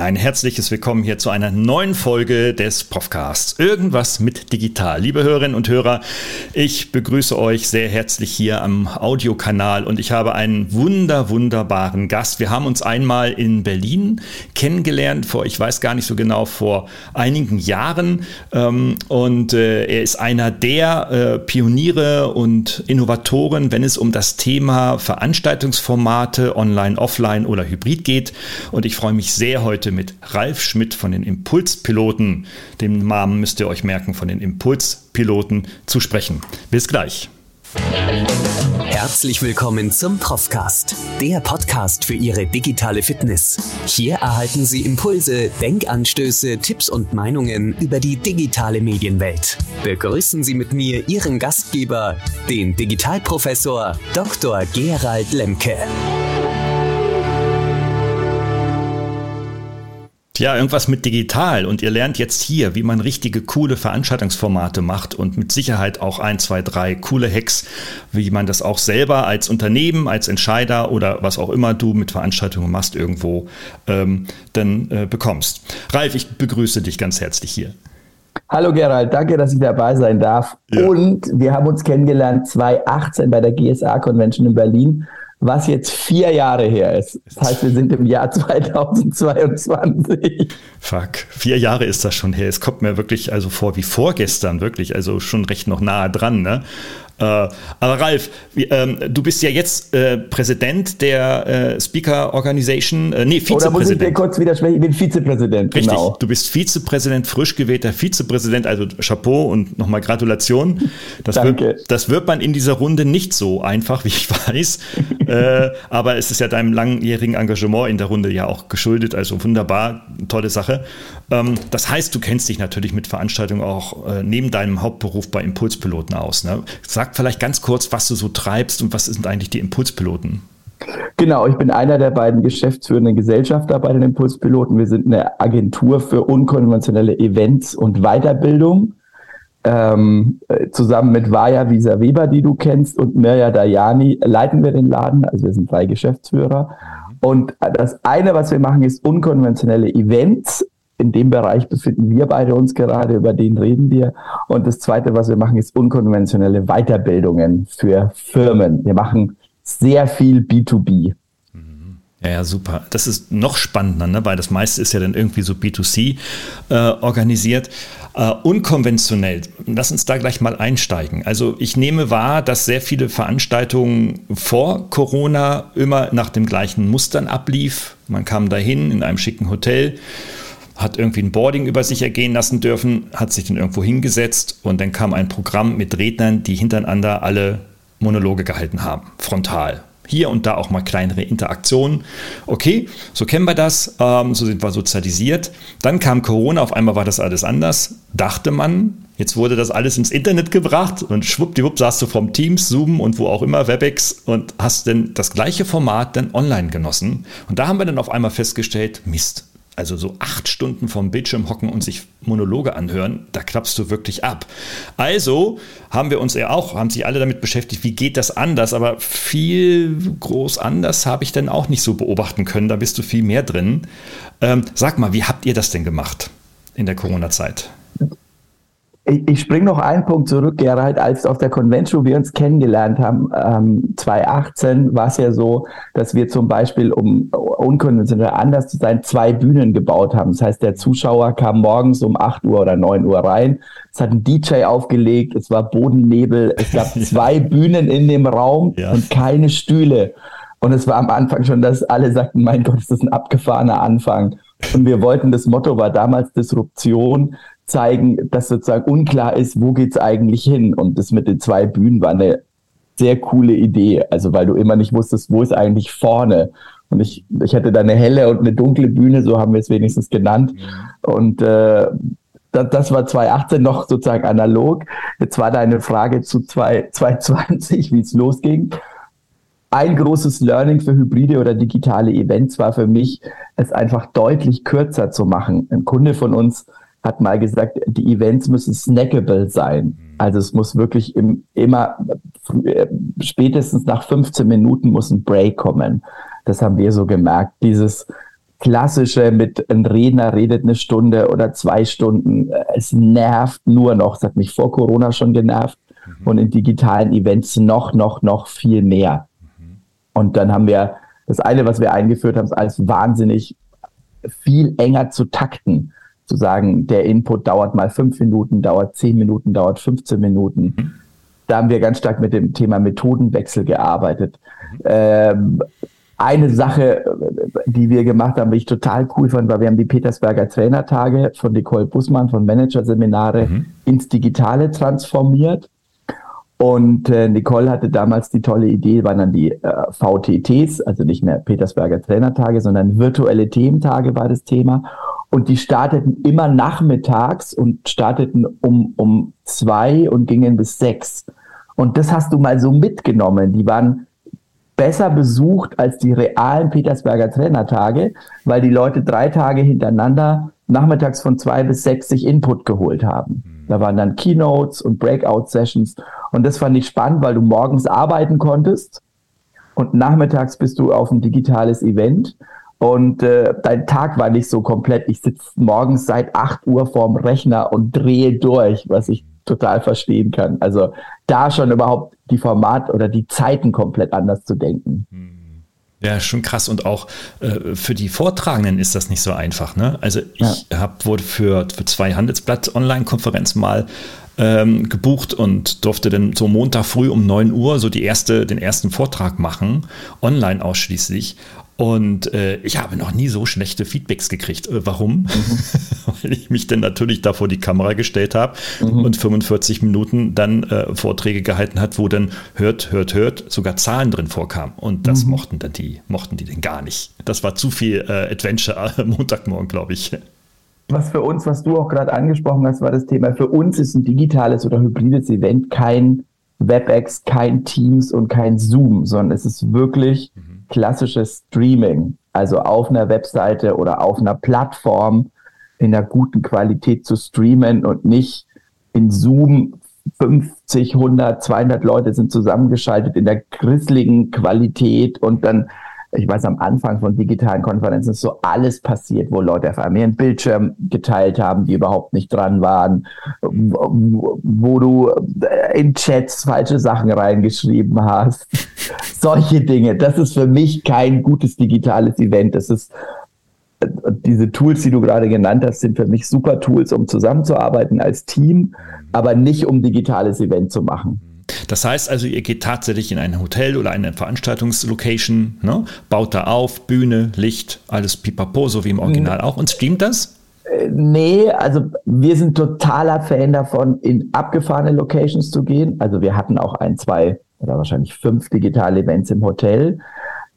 Ein herzliches Willkommen hier zu einer neuen Folge des Profcasts. Irgendwas mit digital. Liebe Hörerinnen und Hörer, ich begrüße euch sehr herzlich hier am Audiokanal und ich habe einen wunder, wunderbaren Gast. Wir haben uns einmal in Berlin kennengelernt, vor, ich weiß gar nicht so genau, vor einigen Jahren. Ähm, und äh, er ist einer der äh, Pioniere und Innovatoren, wenn es um das Thema Veranstaltungsformate online, offline oder hybrid geht. Und ich freue mich sehr heute heute mit Ralf Schmidt von den Impulspiloten, dem Namen müsst ihr euch merken, von den Impulspiloten zu sprechen. Bis gleich. Herzlich willkommen zum Profcast, der Podcast für Ihre digitale Fitness. Hier erhalten Sie Impulse, Denkanstöße, Tipps und Meinungen über die digitale Medienwelt. Begrüßen Sie mit mir Ihren Gastgeber, den Digitalprofessor Dr. Gerald Lemke. Ja, irgendwas mit digital und ihr lernt jetzt hier, wie man richtige coole Veranstaltungsformate macht und mit Sicherheit auch ein, zwei, drei coole Hacks, wie man das auch selber als Unternehmen, als Entscheider oder was auch immer du mit Veranstaltungen machst irgendwo ähm, dann äh, bekommst. Ralf, ich begrüße dich ganz herzlich hier. Hallo Gerald, danke, dass ich dabei sein darf. Ja. Und wir haben uns kennengelernt 2018 bei der GSA Convention in Berlin was jetzt vier Jahre her ist. Das heißt, wir sind im Jahr 2022. Fuck, vier Jahre ist das schon her. Es kommt mir wirklich also vor wie vorgestern, wirklich, also schon recht noch nahe dran. Ne? Äh, aber Ralf, ähm, du bist ja jetzt äh, Präsident der äh, Speaker Organization, äh, nee, Vizepräsident. Oder muss ich dir kurz widersprechen? Ich bin Vizepräsident, Richtig, genau. du bist Vizepräsident, frisch gewählter Vizepräsident, also Chapeau und nochmal Gratulation. Das Danke. Wird, das wird man in dieser Runde nicht so einfach, wie ich weiß. äh, aber es ist ja deinem langjährigen Engagement in der Runde ja auch geschuldet, also wunderbar, tolle Sache. Ähm, das heißt, du kennst dich natürlich mit Veranstaltungen auch äh, neben deinem Hauptberuf bei Impulspiloten aus. Ne? Sag Sag vielleicht ganz kurz, was du so treibst und was sind eigentlich die Impulspiloten? Genau, ich bin einer der beiden geschäftsführenden Gesellschafter bei den Impulspiloten. Wir sind eine Agentur für unkonventionelle Events und Weiterbildung. Ähm, zusammen mit Vaja Visa Weber, die du kennst, und Mirja Dayani leiten wir den Laden. Also wir sind drei Geschäftsführer. Und das eine, was wir machen, ist unkonventionelle Events in dem Bereich befinden wir beide uns gerade, über den reden wir. Und das Zweite, was wir machen, ist unkonventionelle Weiterbildungen für Firmen. Wir machen sehr viel B2B. Mhm. Ja, ja, super. Das ist noch spannender, ne? weil das meiste ist ja dann irgendwie so B2C äh, organisiert. Äh, unkonventionell, lass uns da gleich mal einsteigen. Also ich nehme wahr, dass sehr viele Veranstaltungen vor Corona immer nach dem gleichen Mustern ablief. Man kam dahin in einem schicken Hotel hat irgendwie ein Boarding über sich ergehen lassen dürfen, hat sich dann irgendwo hingesetzt und dann kam ein Programm mit Rednern, die hintereinander alle Monologe gehalten haben, frontal. Hier und da auch mal kleinere Interaktionen. Okay, so kennen wir das, ähm, so sind wir sozialisiert. Dann kam Corona, auf einmal war das alles anders, dachte man. Jetzt wurde das alles ins Internet gebracht und schwuppdiwupp saßt du vom Teams, Zoom und wo auch immer, WebEx und hast dann das gleiche Format dann online genossen. Und da haben wir dann auf einmal festgestellt, Mist, also so acht Stunden vom Bildschirm hocken und sich Monologe anhören, da klappst du wirklich ab. Also haben wir uns ja auch, haben sich alle damit beschäftigt, wie geht das anders, aber viel groß anders habe ich dann auch nicht so beobachten können, da bist du viel mehr drin. Ähm, sag mal, wie habt ihr das denn gemacht in der Corona-Zeit? Ich, ich springe noch einen Punkt zurück, Gerald, als auf der Convention wir uns kennengelernt haben, ähm, 2018 war es ja so, dass wir zum Beispiel, um unkonventionell anders zu sein, zwei Bühnen gebaut haben. Das heißt, der Zuschauer kam morgens um 8 Uhr oder 9 Uhr rein, es hat ein DJ aufgelegt, es war Bodennebel, es gab zwei Bühnen in dem Raum ja. und keine Stühle. Und es war am Anfang schon, dass alle sagten, mein Gott, ist das ein abgefahrener Anfang. Und wir wollten, das Motto war damals Disruption, zeigen, dass sozusagen unklar ist, wo geht's eigentlich hin. Und das mit den zwei Bühnen war eine sehr coole Idee. Also weil du immer nicht wusstest, wo ist eigentlich vorne. Und ich, ich hatte da eine helle und eine dunkle Bühne, so haben wir es wenigstens genannt. Mhm. Und äh, das, das war 2018 noch sozusagen analog. Jetzt war da eine Frage zu 2020, wie es losging. Ein großes Learning für hybride oder digitale Events war für mich, es einfach deutlich kürzer zu machen. Ein Kunde von uns hat mal gesagt, die Events müssen snackable sein. Mhm. Also es muss wirklich im, immer, äh, spätestens nach 15 Minuten muss ein Break kommen. Das haben wir so gemerkt. Dieses klassische mit ein Redner redet eine Stunde oder zwei Stunden. Es nervt nur noch. Es hat mich vor Corona schon genervt mhm. und in digitalen Events noch, noch, noch viel mehr. Und dann haben wir das eine, was wir eingeführt haben, ist alles wahnsinnig viel enger zu takten. Zu sagen, der Input dauert mal fünf Minuten, dauert zehn Minuten, dauert 15 Minuten. Mhm. Da haben wir ganz stark mit dem Thema Methodenwechsel gearbeitet. Mhm. Ähm, eine Sache, die wir gemacht haben, die ich total cool fand, war, wir haben die Petersberger Trainertage von Nicole Bussmann von Managerseminare mhm. ins Digitale transformiert. Und äh, Nicole hatte damals die tolle Idee, waren dann die äh, VTTs, also nicht mehr Petersberger Trainertage, sondern virtuelle Thementage war das Thema. Und die starteten immer nachmittags und starteten um, um zwei und gingen bis sechs. Und das hast du mal so mitgenommen. Die waren besser besucht als die realen Petersberger Trainertage, weil die Leute drei Tage hintereinander nachmittags von zwei bis sechs sich Input geholt haben. Mhm. Da waren dann Keynotes und Breakout-Sessions. Und das fand ich spannend, weil du morgens arbeiten konntest und nachmittags bist du auf ein digitales Event. Und äh, dein Tag war nicht so komplett. Ich sitze morgens seit 8 Uhr vorm Rechner und drehe durch, was ich total verstehen kann. Also da schon überhaupt die Format oder die Zeiten komplett anders zu denken. Hm. Ja, schon krass. Und auch äh, für die Vortragenden ist das nicht so einfach. Ne? Also ich ja. habe wurde für, für zwei Handelsblatt-Online-Konferenzen mal ähm, gebucht und durfte dann so Montag früh um 9 Uhr so die erste, den ersten Vortrag machen, online ausschließlich. Und äh, ich habe noch nie so schlechte Feedbacks gekriegt. Äh, warum? Mhm. Weil ich mich dann natürlich da vor die Kamera gestellt habe mhm. und 45 Minuten dann äh, Vorträge gehalten hat, wo dann hört, hört, hört, sogar Zahlen drin vorkamen. Und das mhm. mochten dann die, mochten die denn gar nicht. Das war zu viel äh, Adventure Montagmorgen, glaube ich. Was für uns, was du auch gerade angesprochen hast, war das Thema. Für uns ist ein digitales oder hybrides Event kein WebEx, kein Teams und kein Zoom, sondern es ist wirklich mhm klassisches Streaming, also auf einer Webseite oder auf einer Plattform in einer guten Qualität zu streamen und nicht in Zoom 50, 100, 200 Leute sind zusammengeschaltet in der grisseligen Qualität und dann ich weiß, am Anfang von digitalen Konferenzen ist so alles passiert, wo Leute auf einmal ihren Bildschirm geteilt haben, die überhaupt nicht dran waren, wo, wo du in Chats falsche Sachen reingeschrieben hast. Solche Dinge. Das ist für mich kein gutes digitales Event. Das ist diese Tools, die du gerade genannt hast, sind für mich super Tools, um zusammenzuarbeiten als Team, aber nicht um digitales Event zu machen. Das heißt also, ihr geht tatsächlich in ein Hotel oder eine Veranstaltungslocation, ne? baut da auf, Bühne, Licht, alles pipapo, so wie im Original mhm. auch und streamt das? Äh, nee, also wir sind totaler Fan davon, in abgefahrene Locations zu gehen. Also wir hatten auch ein, zwei oder wahrscheinlich fünf digitale Events im Hotel.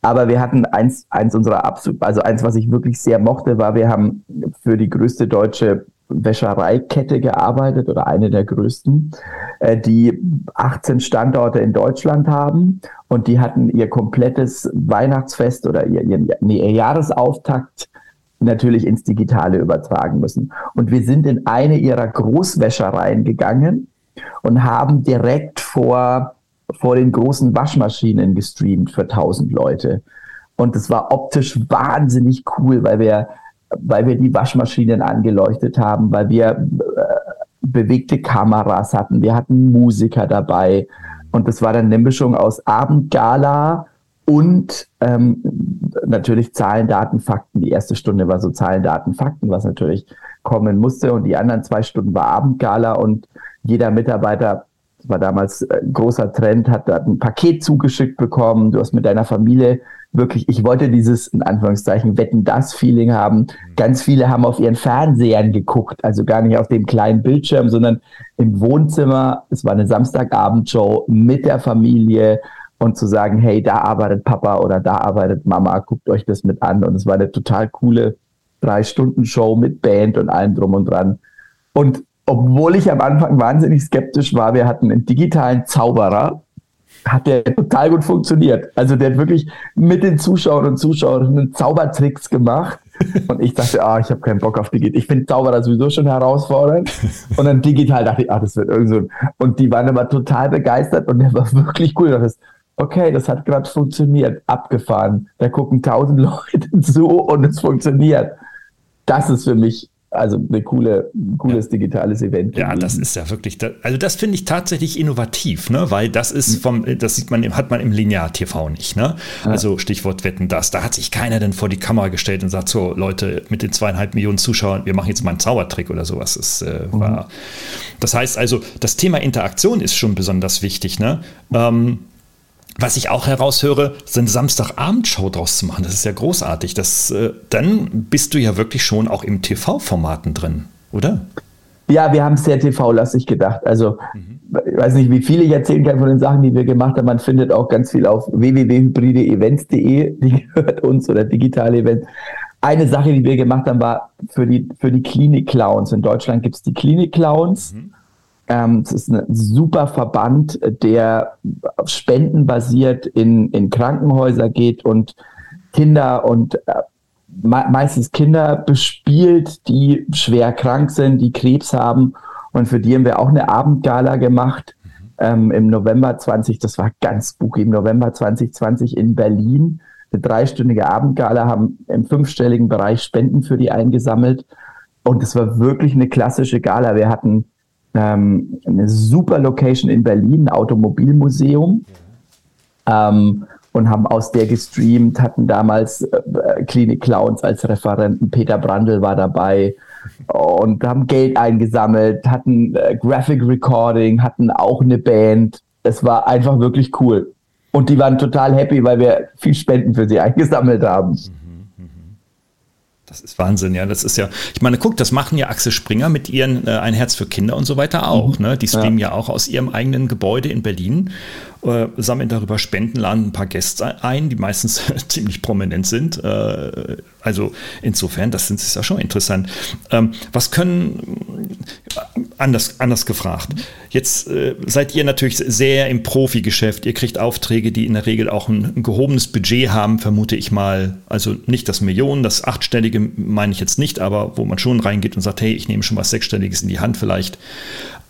Aber wir hatten eins, eins unserer absolut, also eins, was ich wirklich sehr mochte, war, wir haben für die größte deutsche Wäschereikette gearbeitet oder eine der größten, äh, die 18 Standorte in Deutschland haben und die hatten ihr komplettes Weihnachtsfest oder ihr, ihr, ihr Jahresauftakt natürlich ins Digitale übertragen müssen. Und wir sind in eine ihrer Großwäschereien gegangen und haben direkt vor, vor den großen Waschmaschinen gestreamt für 1000 Leute. Und es war optisch wahnsinnig cool, weil wir weil wir die Waschmaschinen angeleuchtet haben, weil wir äh, bewegte Kameras hatten, wir hatten Musiker dabei. Und das war dann eine Mischung aus Abendgala und ähm, natürlich Zahlen, Daten, Fakten. Die erste Stunde war so Zahlen, Daten, Fakten, was natürlich kommen musste. Und die anderen zwei Stunden war Abendgala und jeder Mitarbeiter das war damals ein großer Trend, hat da ein Paket zugeschickt bekommen. Du hast mit deiner Familie wirklich, ich wollte dieses, in Anführungszeichen, Wetten das Feeling haben. Ganz viele haben auf ihren Fernsehern geguckt, also gar nicht auf dem kleinen Bildschirm, sondern im Wohnzimmer. Es war eine Samstagabendshow mit der Familie und zu sagen, hey, da arbeitet Papa oder da arbeitet Mama, guckt euch das mit an. Und es war eine total coole Drei-Stunden-Show mit Band und allem drum und dran. Und obwohl ich am Anfang wahnsinnig skeptisch war, wir hatten einen digitalen Zauberer, hat der total gut funktioniert. Also der hat wirklich mit den Zuschauern und Zuschauerinnen Zaubertricks gemacht. Und ich dachte, ah, ich habe keinen Bock auf digital. Ich finde Zauberer sowieso schon herausfordernd. Und dann digital dachte ich, ah, das wird irgend so. Und die waren aber total begeistert und der war wirklich cool. Das okay, das hat gerade funktioniert, abgefahren. Da gucken tausend Leute zu und es funktioniert. Das ist für mich also ein coole, cooles ja. digitales Event. Ja, das ist ja wirklich, also das finde ich tatsächlich innovativ, ne? weil das ist vom, das sieht man, hat man im Linear-TV nicht. Ne? Also Stichwort Wetten, das. Da hat sich keiner denn vor die Kamera gestellt und sagt, so Leute, mit den zweieinhalb Millionen Zuschauern, wir machen jetzt mal einen Zaubertrick oder sowas. Das, äh, mhm. war, das heißt also, das Thema Interaktion ist schon besonders wichtig. Ne? Ähm, was ich auch heraushöre, so eine Samstagabendshow draus zu machen, das ist ja großartig. Das, äh, dann bist du ja wirklich schon auch im TV-Formaten drin, oder? Ja, wir haben sehr TV-lastig gedacht. Also, mhm. ich weiß nicht, wie viel ich erzählen kann von den Sachen, die wir gemacht haben. Man findet auch ganz viel auf www.hybrideevents.de, die gehört uns oder digitale Events. Eine Sache, die wir gemacht haben, war für die, für die Klinik-Clowns. In Deutschland gibt es die Klinik-Clowns. Mhm. Ähm, es ist ein super Verband, der spendenbasiert in, in Krankenhäuser geht und Kinder und äh, meistens Kinder bespielt, die schwer krank sind, die Krebs haben. Und für die haben wir auch eine Abendgala gemacht ähm, im November 20, das war ganz spooky, im November 2020 in Berlin. Eine dreistündige Abendgala, haben im fünfstelligen Bereich Spenden für die eingesammelt. Und es war wirklich eine klassische Gala. Wir hatten ähm, eine super Location in Berlin, ein Automobilmuseum. Ähm, und haben aus der gestreamt, hatten damals äh, Klinik Clowns als Referenten, Peter Brandl war dabei und haben Geld eingesammelt, hatten äh, Graphic Recording, hatten auch eine Band. Es war einfach wirklich cool. Und die waren total happy, weil wir viel Spenden für sie eingesammelt haben. Das ist Wahnsinn, ja. Das ist ja, ich meine, guck, das machen ja Axel Springer mit ihren äh, Ein Herz für Kinder und so weiter auch. Mhm. Ne? Die streamen ja. ja. auch aus ihrem eigenen Gebäude in Berlin, äh, sammeln darüber Spenden, laden ein paar Gäste ein, die meistens ziemlich prominent sind. Äh, also insofern, das ist ja schon interessant. Ähm, was können, anders, anders gefragt, jetzt äh, seid ihr natürlich sehr im Profigeschäft. Ihr kriegt Aufträge, die in der Regel auch ein, ein gehobenes Budget haben, vermute ich mal. Also nicht das Millionen, das achtstellige meine ich jetzt nicht, aber wo man schon reingeht und sagt, hey, ich nehme schon was Sechsstelliges in die Hand vielleicht.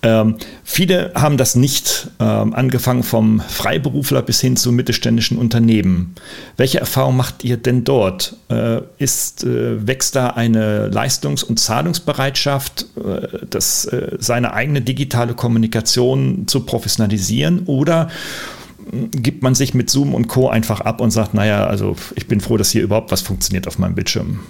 Ähm, viele haben das nicht, ähm, angefangen vom Freiberufler bis hin zu mittelständischen Unternehmen. Welche Erfahrung macht ihr denn dort? Äh, ist, äh, wächst da eine Leistungs- und Zahlungsbereitschaft, äh, das, äh, seine eigene digitale Kommunikation zu professionalisieren oder hm, gibt man sich mit Zoom und Co. einfach ab und sagt, naja, also ich bin froh, dass hier überhaupt was funktioniert auf meinem Bildschirm?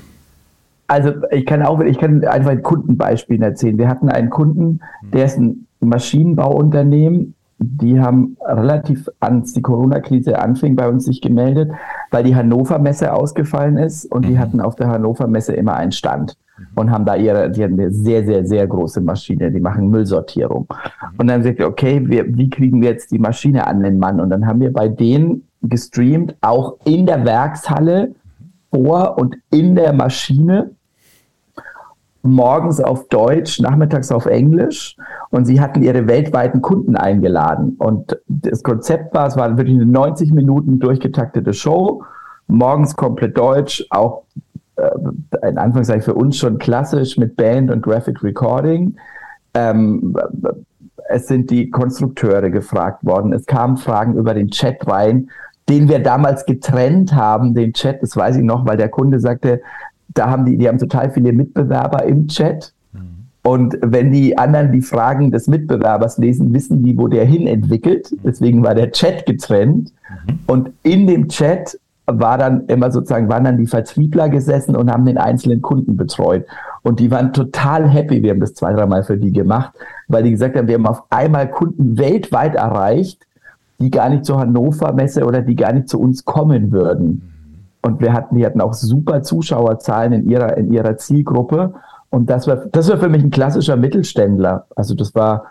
Also ich kann auch, ich kann einfach ein Kundenbeispiel erzählen. Wir hatten einen Kunden, der ist ein Maschinenbauunternehmen. Die haben relativ, als die Corona-Krise anfing, bei uns sich gemeldet, weil die Hannover Messe ausgefallen ist und die mhm. hatten auf der Hannover Messe immer einen Stand mhm. und haben da ihre, die hatten eine sehr, sehr, sehr große Maschine, die machen Müllsortierung. Mhm. Und dann sagte okay, wir, wie kriegen wir jetzt die Maschine an den Mann? Und dann haben wir bei denen gestreamt, auch in der Werkshalle, vor und in der Maschine morgens auf Deutsch, nachmittags auf Englisch und sie hatten ihre weltweiten Kunden eingeladen. Und das Konzept war, es war wirklich eine 90 Minuten durchgetaktete Show, morgens komplett Deutsch, auch äh, in Anführungszeichen für uns schon klassisch mit Band und Graphic Recording. Ähm, es sind die Konstrukteure gefragt worden. Es kamen Fragen über den Chat rein den wir damals getrennt haben, den Chat, das weiß ich noch, weil der Kunde sagte, da haben die, die haben total viele Mitbewerber im Chat. Mhm. Und wenn die anderen die Fragen des Mitbewerbers lesen, wissen die, wo der hin entwickelt. Mhm. Deswegen war der Chat getrennt. Mhm. Und in dem Chat war dann immer sozusagen, waren dann die Vertriebler gesessen und haben den einzelnen Kunden betreut. Und die waren total happy. Wir haben das zwei, dreimal für die gemacht, weil die gesagt haben, wir haben auf einmal Kunden weltweit erreicht, die gar nicht zur Hannover Messe oder die gar nicht zu uns kommen würden. Und wir hatten, die hatten auch super Zuschauerzahlen in ihrer, in ihrer Zielgruppe. Und das war, das war für mich ein klassischer Mittelständler. Also das war,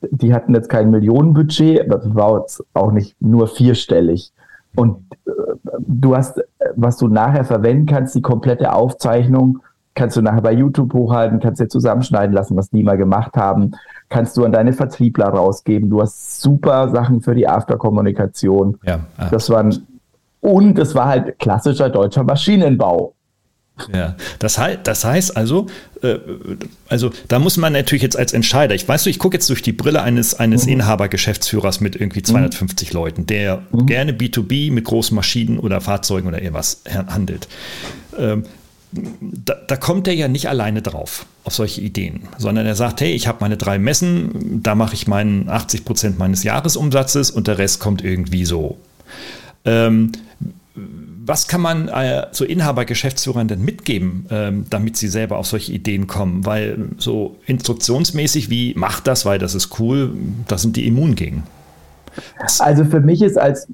die hatten jetzt kein Millionenbudget, aber das war jetzt auch nicht nur vierstellig. Und äh, du hast, was du nachher verwenden kannst, die komplette Aufzeichnung, kannst du nachher bei YouTube hochhalten, kannst dir zusammenschneiden lassen, was die mal gemacht haben kannst du an deine Vertriebler rausgeben. Du hast super Sachen für die Afterkommunikation. Ja, ah. Das waren und es war halt klassischer deutscher Maschinenbau. Ja, das, heißt, das heißt also, äh, also da muss man natürlich jetzt als Entscheider, ich weiß, ich gucke jetzt durch die Brille eines, eines mhm. Inhaber-Geschäftsführers mit irgendwie 250 mhm. Leuten, der mhm. gerne B2B mit großen Maschinen oder Fahrzeugen oder irgendwas handelt. Ähm, da, da, kommt er ja nicht alleine drauf, auf solche Ideen, sondern er sagt, hey, ich habe meine drei Messen, da mache ich meinen 80 Prozent meines Jahresumsatzes und der Rest kommt irgendwie so. Ähm, was kann man äh, so Inhaber, Geschäftsführern denn mitgeben, ähm, damit sie selber auf solche Ideen kommen? Weil so instruktionsmäßig wie macht das, weil das ist cool, da sind die immun gegen. Also für mich ist als,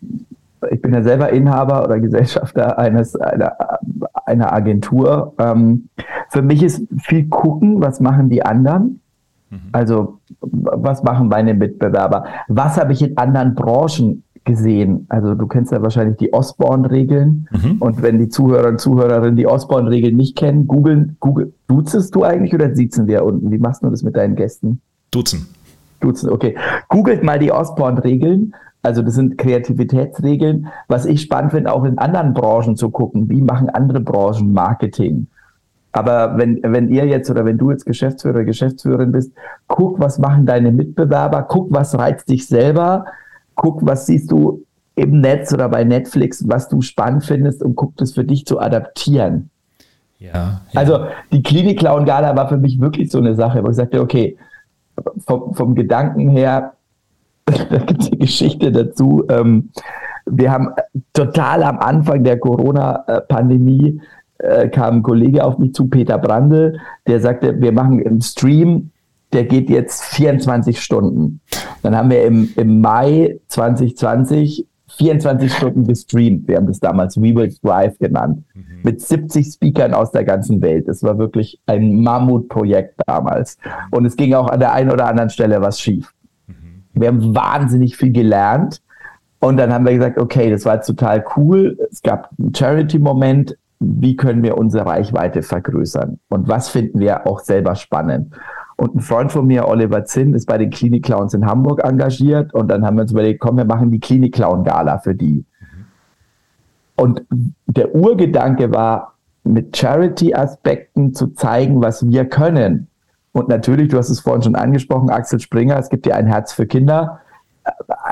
ich bin ja selber Inhaber oder Gesellschafter eines, einer, einer Agentur, ähm, für mich ist viel gucken, was machen die anderen. Mhm. Also was machen meine Mitbewerber? Was habe ich in anderen Branchen gesehen. Also du kennst ja wahrscheinlich die Osborne-Regeln. Mhm. Und wenn die Zuhörer und Zuhörerinnen die Osborne-Regeln nicht kennen, googeln, google, duzest du eigentlich oder siezen wir unten? Wie machst du das mit deinen Gästen? Duzen. Duzen, okay. Googelt mal die Osborne-Regeln. Also das sind Kreativitätsregeln. Was ich spannend finde, auch in anderen Branchen zu gucken. Wie machen andere Branchen Marketing? Aber wenn, wenn ihr jetzt oder wenn du jetzt Geschäftsführer, Geschäftsführerin bist, guck, was machen deine Mitbewerber, guck, was reizt dich selber, guck, was siehst du im Netz oder bei Netflix, was du spannend findest und guck das für dich zu adaptieren. Ja, ja. Also die Klinik Clown Gala war für mich wirklich so eine Sache, wo ich sagte, okay, vom, vom Gedanken her, da gibt es eine Geschichte dazu. Ähm, wir haben total am Anfang der Corona-Pandemie äh, kam ein Kollege auf mich zu, Peter Brandl, der sagte, wir machen einen Stream der geht jetzt 24 Stunden. Dann haben wir im, im Mai 2020 24 Stunden gestreamt. Wir haben das damals We Will Drive genannt. Mhm. Mit 70 Speakern aus der ganzen Welt. Es war wirklich ein Mammutprojekt damals. Und es ging auch an der einen oder anderen Stelle was schief. Wir haben wahnsinnig viel gelernt. Und dann haben wir gesagt, okay, das war jetzt total cool. Es gab einen Charity-Moment. Wie können wir unsere Reichweite vergrößern? Und was finden wir auch selber spannend? Und ein Freund von mir, Oliver Zinn, ist bei den Klinik Clowns in Hamburg engagiert. Und dann haben wir uns überlegt, komm, wir machen die Klinik Clown Gala für die. Und der Urgedanke war, mit Charity-Aspekten zu zeigen, was wir können. Und natürlich, du hast es vorhin schon angesprochen, Axel Springer, es gibt ja ein Herz für Kinder,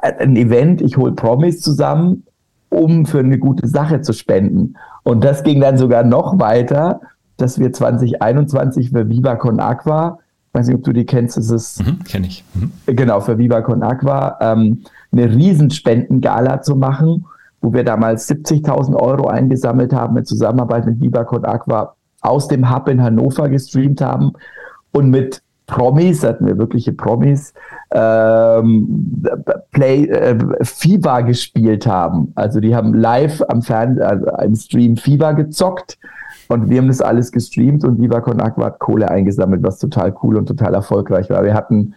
ein Event, ich hole Promis zusammen, um für eine gute Sache zu spenden. Und das ging dann sogar noch weiter, dass wir 2021 für Viva Con Aqua weiß nicht, ob du die kennst, das ist mhm, kenne ich. Mhm. Genau, für Viva Con Aqua ähm, eine Riesenspendengala zu machen, wo wir damals 70.000 Euro eingesammelt haben in Zusammenarbeit mit Viva Con Aqua aus dem Hub in Hannover gestreamt haben und mit Promis, hatten wir wirkliche Promis, ähm, Play, äh, FIFA gespielt haben. Also die haben live am Fernseher, also im Stream FIFA gezockt und wir haben das alles gestreamt und Viva Con Aqua hat Kohle eingesammelt, was total cool und total erfolgreich war. Wir hatten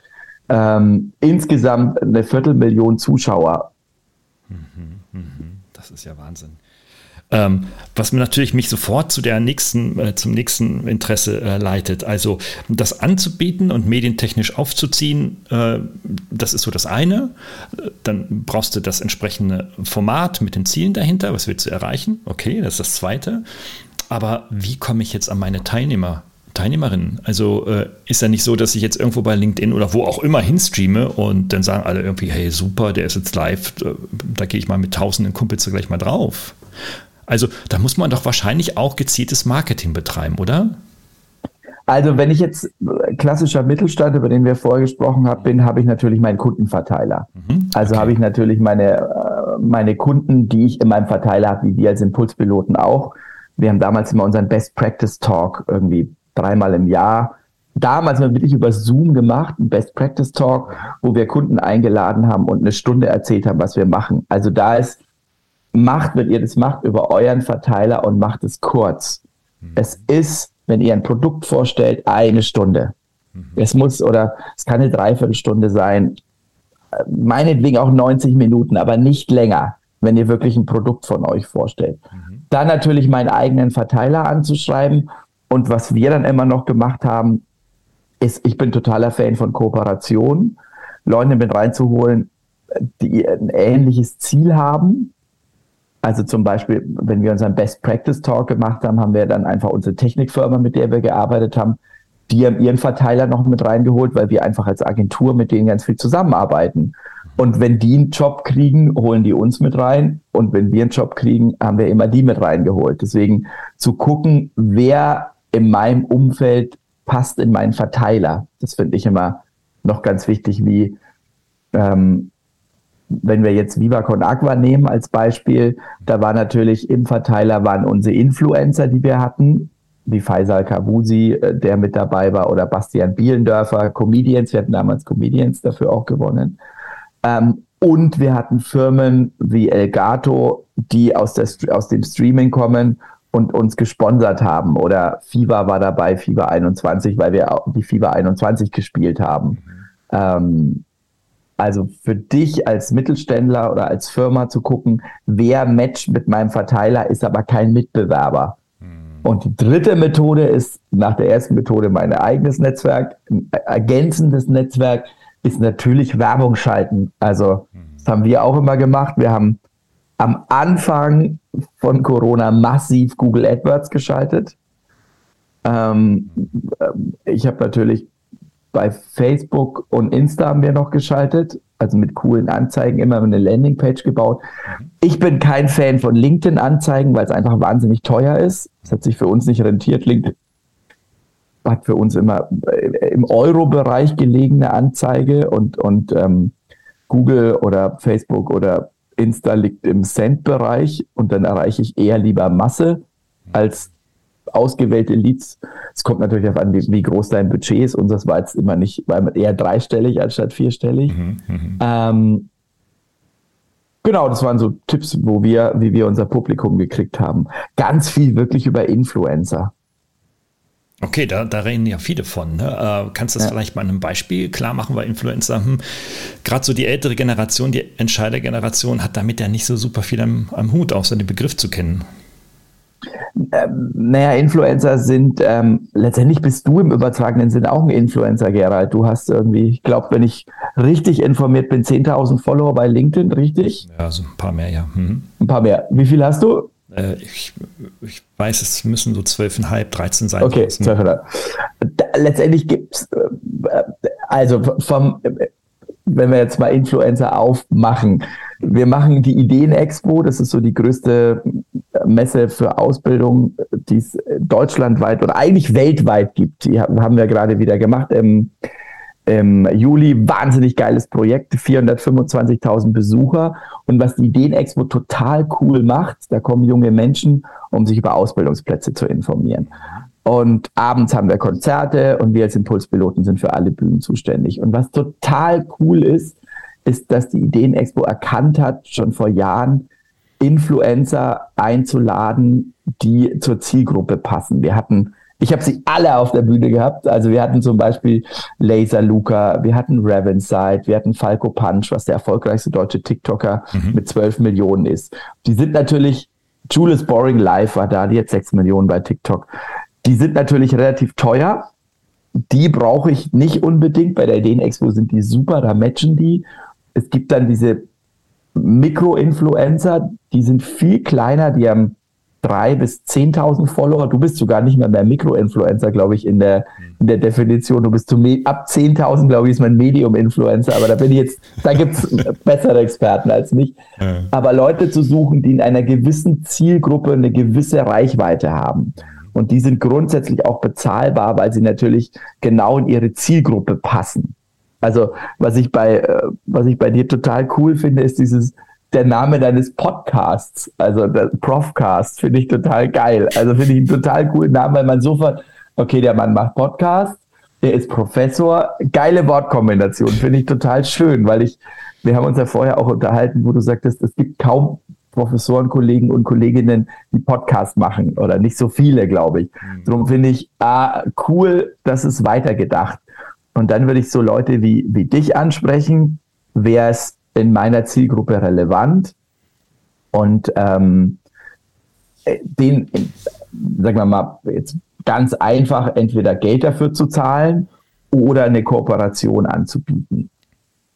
ähm, insgesamt eine Viertelmillion Zuschauer. Mhm, mhm. Das ist ja Wahnsinn. Ähm, was mir natürlich mich sofort zu der nächsten, äh, zum nächsten Interesse äh, leitet. Also das anzubieten und medientechnisch aufzuziehen, äh, das ist so das eine. Dann brauchst du das entsprechende Format mit den Zielen dahinter. Was willst du erreichen? Okay, das ist das zweite. Aber wie komme ich jetzt an meine Teilnehmer? Teilnehmerinnen. Also äh, ist ja nicht so, dass ich jetzt irgendwo bei LinkedIn oder wo auch immer hinstreame und dann sagen alle irgendwie, hey super, der ist jetzt live, da, da gehe ich mal mit tausenden Kumpels gleich mal drauf. Also da muss man doch wahrscheinlich auch gezieltes Marketing betreiben, oder? Also wenn ich jetzt klassischer Mittelstand, über den wir vorher gesprochen haben, bin, habe ich natürlich meinen Kundenverteiler. Mhm, also habe ich natürlich meine, äh, meine Kunden, die ich in meinem Verteiler habe, wie wir als Impulspiloten auch wir haben damals immer unseren Best Practice Talk irgendwie dreimal im Jahr. Damals haben wir wirklich über Zoom gemacht, einen Best Practice Talk, wo wir Kunden eingeladen haben und eine Stunde erzählt haben, was wir machen. Also da ist, macht, wenn ihr das macht, über euren Verteiler und macht es kurz. Mhm. Es ist, wenn ihr ein Produkt vorstellt, eine Stunde. Mhm. Es muss oder es kann eine Dreiviertelstunde sein, meinetwegen auch 90 Minuten, aber nicht länger, wenn ihr wirklich ein Produkt von euch vorstellt. Mhm. Dann natürlich meinen eigenen Verteiler anzuschreiben. Und was wir dann immer noch gemacht haben, ist, ich bin totaler Fan von Kooperation, Leute mit reinzuholen, die ein ähnliches Ziel haben. Also zum Beispiel, wenn wir unseren Best Practice Talk gemacht haben, haben wir dann einfach unsere Technikfirma, mit der wir gearbeitet haben, die haben ihren Verteiler noch mit reingeholt, weil wir einfach als Agentur mit denen ganz viel zusammenarbeiten. Und wenn die einen Job kriegen, holen die uns mit rein. Und wenn wir einen Job kriegen, haben wir immer die mit reingeholt. Deswegen zu gucken, wer in meinem Umfeld passt in meinen Verteiler. Das finde ich immer noch ganz wichtig, wie ähm, wenn wir jetzt Viva Con Aqua nehmen als Beispiel, da war natürlich im Verteiler waren unsere Influencer, die wir hatten, wie Faisal Kavusi, äh, der mit dabei war, oder Bastian Bielendörfer, Comedians, wir hatten damals Comedians dafür auch gewonnen. Ähm, und wir hatten Firmen wie Elgato, die aus, der, aus dem Streaming kommen und uns gesponsert haben. Oder FIBA war dabei, FIBA 21, weil wir auch die FIBA 21 gespielt haben. Mhm. Ähm, also für dich als Mittelständler oder als Firma zu gucken, wer matcht mit meinem Verteiler, ist aber kein Mitbewerber. Mhm. Und die dritte Methode ist nach der ersten Methode mein eigenes Netzwerk, ein ergänzendes Netzwerk ist natürlich Werbung schalten. Also das haben wir auch immer gemacht. Wir haben am Anfang von Corona massiv Google AdWords geschaltet. Ähm, ich habe natürlich bei Facebook und Insta haben wir noch geschaltet, also mit coolen Anzeigen immer eine Landingpage gebaut. Ich bin kein Fan von LinkedIn-Anzeigen, weil es einfach wahnsinnig teuer ist. Das hat sich für uns nicht rentiert. LinkedIn hat für uns immer äh, im Euro-Bereich gelegene Anzeige und, und ähm, Google oder Facebook oder Insta liegt im Cent-Bereich und dann erreiche ich eher lieber Masse als ausgewählte Leads. Es kommt natürlich darauf an, wie, wie, groß dein Budget ist. Unseres war jetzt immer nicht, war eher dreistellig als statt vierstellig. Mhm, mhm, ähm, genau, das waren so Tipps, wo wir, wie wir unser Publikum gekriegt haben. Ganz viel wirklich über Influencer. Okay, da, da reden ja viele von. Ne? Äh, kannst du das ja. vielleicht mal einem Beispiel klar machen, weil Influencer, hm, gerade so die ältere Generation, die Entscheidergeneration, hat damit ja nicht so super viel am, am Hut, außer den Begriff zu kennen. Ähm, naja, Influencer sind, ähm, letztendlich bist du im übertragenen Sinne auch ein Influencer, Gerald. Du hast irgendwie, ich glaube, wenn ich richtig informiert bin, 10.000 Follower bei LinkedIn, richtig? Ja, so ein paar mehr, ja. Mhm. Ein paar mehr. Wie viel hast du? Äh, ich, ich, weiß, es müssen so 12,5, 13 sein. Okay, 12,5. Letztendlich gibt es, äh, also vom, wenn wir jetzt mal Influencer aufmachen, wir machen die Ideen-Expo, das ist so die größte Messe für Ausbildung, die es deutschlandweit oder eigentlich weltweit gibt. Die haben wir gerade wieder gemacht im im Juli. Wahnsinnig geiles Projekt, 425.000 Besucher. Und was die Ideen-Expo total cool macht, da kommen junge Menschen, um sich über Ausbildungsplätze zu informieren. Und abends haben wir Konzerte und wir als Impulspiloten sind für alle Bühnen zuständig. Und was total cool ist, ist, dass die Ideen-Expo erkannt hat, schon vor Jahren, Influencer einzuladen, die zur Zielgruppe passen. Wir hatten ich habe sie alle auf der Bühne gehabt. Also wir hatten zum Beispiel Laser Luca, wir hatten Ravenside, wir hatten Falco Punch, was der erfolgreichste deutsche TikToker mhm. mit 12 Millionen ist. Die sind natürlich, Julius Boring Live war da, die hat 6 Millionen bei TikTok. Die sind natürlich relativ teuer. Die brauche ich nicht unbedingt. Bei der Ideen-Expo sind die super, da matchen die. Es gibt dann diese Mikro-Influencer, die sind viel kleiner, die haben drei bis 10.000 Follower. Du bist sogar nicht mehr mehr Mikro-Influencer, glaube ich, in der, in der Definition. Du bist zu ab 10.000, glaube ich, ist man Medium-Influencer. Aber da bin ich jetzt, da gibt es bessere Experten als mich. Ja. Aber Leute zu suchen, die in einer gewissen Zielgruppe eine gewisse Reichweite haben. Und die sind grundsätzlich auch bezahlbar, weil sie natürlich genau in ihre Zielgruppe passen. Also was ich bei, äh, was ich bei dir total cool finde, ist dieses, der Name deines Podcasts, also Profcast, finde ich total geil. Also finde ich einen total coolen Namen, weil man sofort, okay, der Mann macht Podcast, der ist Professor, geile Wortkombination, finde ich total schön, weil ich, wir haben uns ja vorher auch unterhalten, wo du sagtest, es gibt kaum Professoren, Kollegen und Kolleginnen, die Podcast machen oder nicht so viele, glaube ich. Mhm. Darum finde ich, ah, cool, das ist weitergedacht. Und dann würde ich so Leute wie, wie dich ansprechen, wer es in meiner Zielgruppe relevant und ähm, den, sagen wir mal, jetzt ganz einfach entweder Geld dafür zu zahlen oder eine Kooperation anzubieten.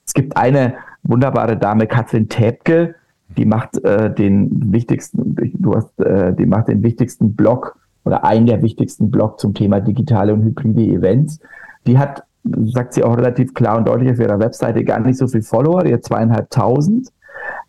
Es gibt eine wunderbare Dame, Katrin Täbke, Die macht äh, den wichtigsten, du hast, äh, die macht den wichtigsten Blog oder einen der wichtigsten Blog zum Thema digitale und hybride Events. Die hat, sagt sie auch relativ klar und deutlich auf ihrer Webseite, gar nicht so viel Follower, die hat zweieinhalbtausend.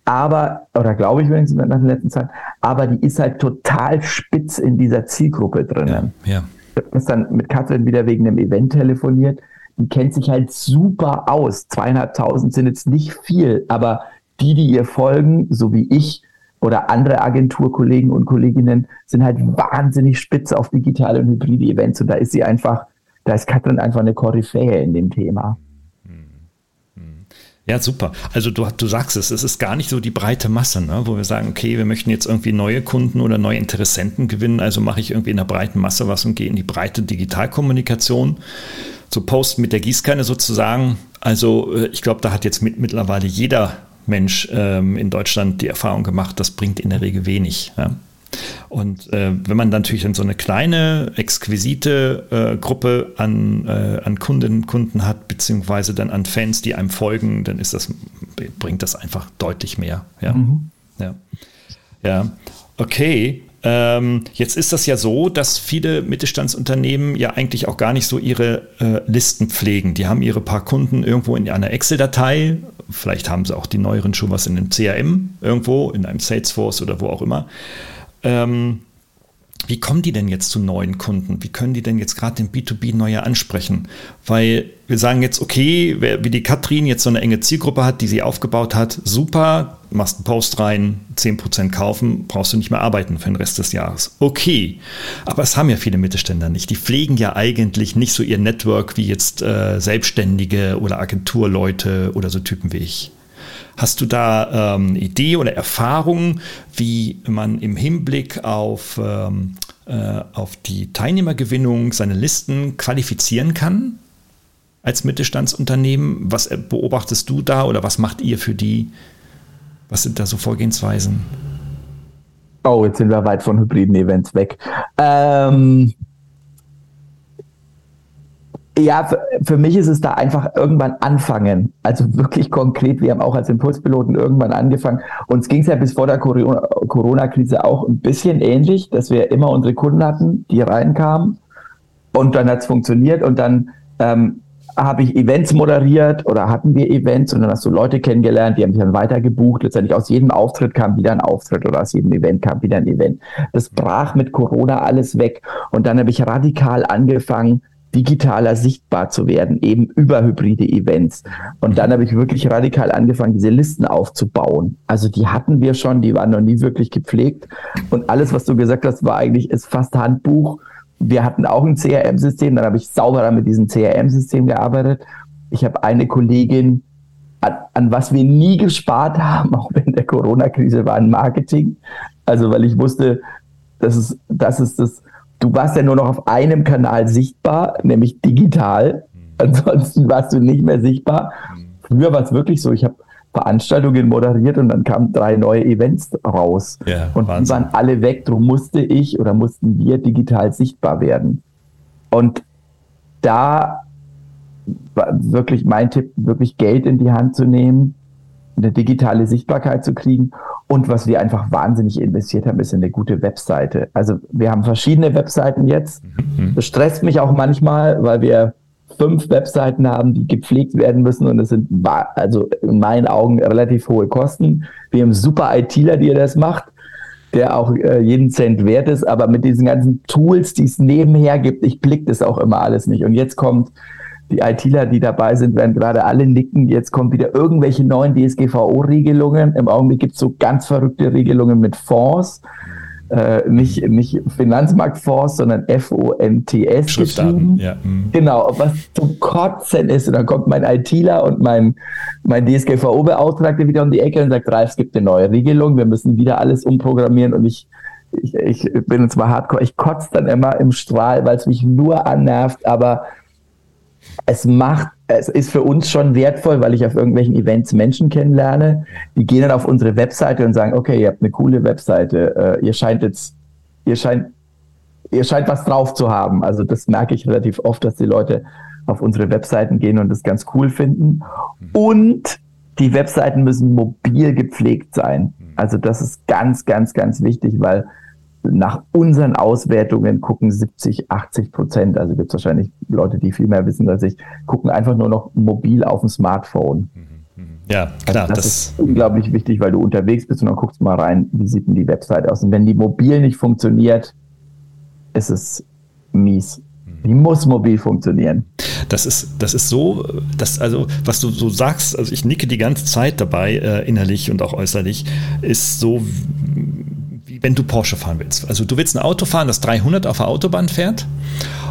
Aber, oder glaube ich wenigstens nach den letzten Zeit, aber die ist halt total spitz in dieser Zielgruppe drin. Ja, ja. Ich habe gestern mit Katrin wieder wegen einem Event telefoniert. Die kennt sich halt super aus. Zweieinhalbtausend sind jetzt nicht viel, aber die, die ihr folgen, so wie ich, oder andere Agenturkollegen und Kolleginnen sind halt wahnsinnig spitz auf digitale und hybride Events und da ist sie einfach, da ist Katrin einfach eine Koryphäe in dem Thema. Ja, super. Also du, du sagst es, es ist gar nicht so die breite Masse, ne, wo wir sagen, okay, wir möchten jetzt irgendwie neue Kunden oder neue Interessenten gewinnen, also mache ich irgendwie in der breiten Masse was und gehe in die breite Digitalkommunikation. So Post mit der Gießkanne sozusagen. Also äh, ich glaube, da hat jetzt mit, mittlerweile jeder Mensch ähm, in Deutschland die Erfahrung gemacht, das bringt in der Regel wenig. Ja? Und äh, wenn man natürlich dann so eine kleine, exquisite äh, Gruppe an, äh, an Kundinnen Kunden hat, beziehungsweise dann an Fans, die einem folgen, dann ist das, bringt das einfach deutlich mehr. Ja. Mhm. ja. ja. Okay. Ähm, jetzt ist das ja so, dass viele Mittelstandsunternehmen ja eigentlich auch gar nicht so ihre äh, Listen pflegen. Die haben ihre paar Kunden irgendwo in einer Excel-Datei. Vielleicht haben sie auch die neueren schon was in einem CRM irgendwo, in einem Salesforce oder wo auch immer. Ähm, wie kommen die denn jetzt zu neuen Kunden? Wie können die denn jetzt gerade den B2B neue ansprechen? Weil wir sagen jetzt, okay, wer, wie die Katrin jetzt so eine enge Zielgruppe hat, die sie aufgebaut hat, super, machst einen Post rein, 10% kaufen, brauchst du nicht mehr arbeiten für den Rest des Jahres. Okay, aber es haben ja viele Mittelständler nicht. Die pflegen ja eigentlich nicht so ihr Network wie jetzt äh, Selbstständige oder Agenturleute oder so Typen wie ich. Hast du da ähm, eine Idee oder Erfahrung, wie man im Hinblick auf, ähm, äh, auf die Teilnehmergewinnung seine Listen qualifizieren kann als Mittelstandsunternehmen? Was beobachtest du da oder was macht ihr für die? Was sind da so Vorgehensweisen? Oh, jetzt sind wir weit von hybriden Events weg. Ähm, ja, für, für, mich ist es da einfach irgendwann anfangen. Also wirklich konkret. Wir haben auch als Impulspiloten irgendwann angefangen. Uns ging es ja bis vor der Corona-Krise auch ein bisschen ähnlich, dass wir immer unsere Kunden hatten, die reinkamen. Und dann hat es funktioniert. Und dann ähm, habe ich Events moderiert oder hatten wir Events und dann hast du Leute kennengelernt, die haben sich dann weiter gebucht. Letztendlich aus jedem Auftritt kam wieder ein Auftritt oder aus jedem Event kam wieder ein Event. Das brach mit Corona alles weg. Und dann habe ich radikal angefangen, digitaler sichtbar zu werden, eben über hybride Events. Und dann habe ich wirklich radikal angefangen, diese Listen aufzubauen. Also die hatten wir schon, die waren noch nie wirklich gepflegt. Und alles, was du gesagt hast, war eigentlich, ist fast Handbuch. Wir hatten auch ein CRM-System, dann habe ich sauberer mit diesem CRM-System gearbeitet. Ich habe eine Kollegin, an, an was wir nie gespart haben, auch in der Corona-Krise, war ein Marketing. Also weil ich wusste, das ist, das ist das, du warst ja nur noch auf einem Kanal sichtbar, nämlich digital. Mhm. Ansonsten warst du nicht mehr sichtbar. Mhm. Früher war es wirklich so, ich habe Veranstaltungen moderiert und dann kamen drei neue Events raus. Ja, und Wahnsinn. die waren alle weg. Darum musste ich oder mussten wir digital sichtbar werden. Und da war wirklich mein Tipp, wirklich Geld in die Hand zu nehmen, eine digitale Sichtbarkeit zu kriegen und was wir einfach wahnsinnig investiert haben, ist eine gute Webseite. Also wir haben verschiedene Webseiten jetzt. Mhm. Das stresst mich auch manchmal, weil wir fünf Webseiten haben, die gepflegt werden müssen und es sind also in meinen Augen relativ hohe Kosten. Wir haben super ITler, die das macht, der auch äh, jeden Cent wert ist, aber mit diesen ganzen Tools, die es nebenher gibt, ich blick das auch immer alles nicht. Und jetzt kommt die ITler, die dabei sind, werden gerade alle nicken. Jetzt kommen wieder irgendwelche neuen DSGVO-Regelungen. Im Augenblick gibt es so ganz verrückte Regelungen mit Fonds. Äh, nicht, nicht Finanzmarktfonds, sondern FONTS. Schriftarten, ja. Mhm. Genau, was zum Kotzen ist. Und dann kommt mein ITler und mein, mein DSGVO-Beauftragter wieder um die Ecke und sagt, Ralf, es gibt eine neue Regelung, wir müssen wieder alles umprogrammieren und ich ich, ich bin zwar hardcore, ich kotze dann immer im Strahl, weil es mich nur annervt, aber es macht, es ist für uns schon wertvoll, weil ich auf irgendwelchen Events Menschen kennenlerne. Die gehen dann auf unsere Webseite und sagen, okay, ihr habt eine coole Webseite, äh, ihr scheint jetzt, ihr scheint, ihr scheint was drauf zu haben. Also das merke ich relativ oft, dass die Leute auf unsere Webseiten gehen und das ganz cool finden. Und die Webseiten müssen mobil gepflegt sein. Also das ist ganz, ganz, ganz wichtig, weil nach unseren Auswertungen gucken 70, 80 Prozent, also gibt es wahrscheinlich Leute, die viel mehr wissen als ich, gucken einfach nur noch mobil auf dem Smartphone. Mhm. Ja, klar. Also das, das, ist unglaublich wichtig, weil du unterwegs bist und dann guckst du mal rein, wie sieht denn die Website aus. Und wenn die mobil nicht funktioniert, ist es mies. Die muss mobil funktionieren. Das ist, das ist so, dass, also, was du so sagst, also ich nicke die ganze Zeit dabei, äh, innerlich und auch äußerlich, ist so, wenn du Porsche fahren willst. Also du willst ein Auto fahren, das 300 auf der Autobahn fährt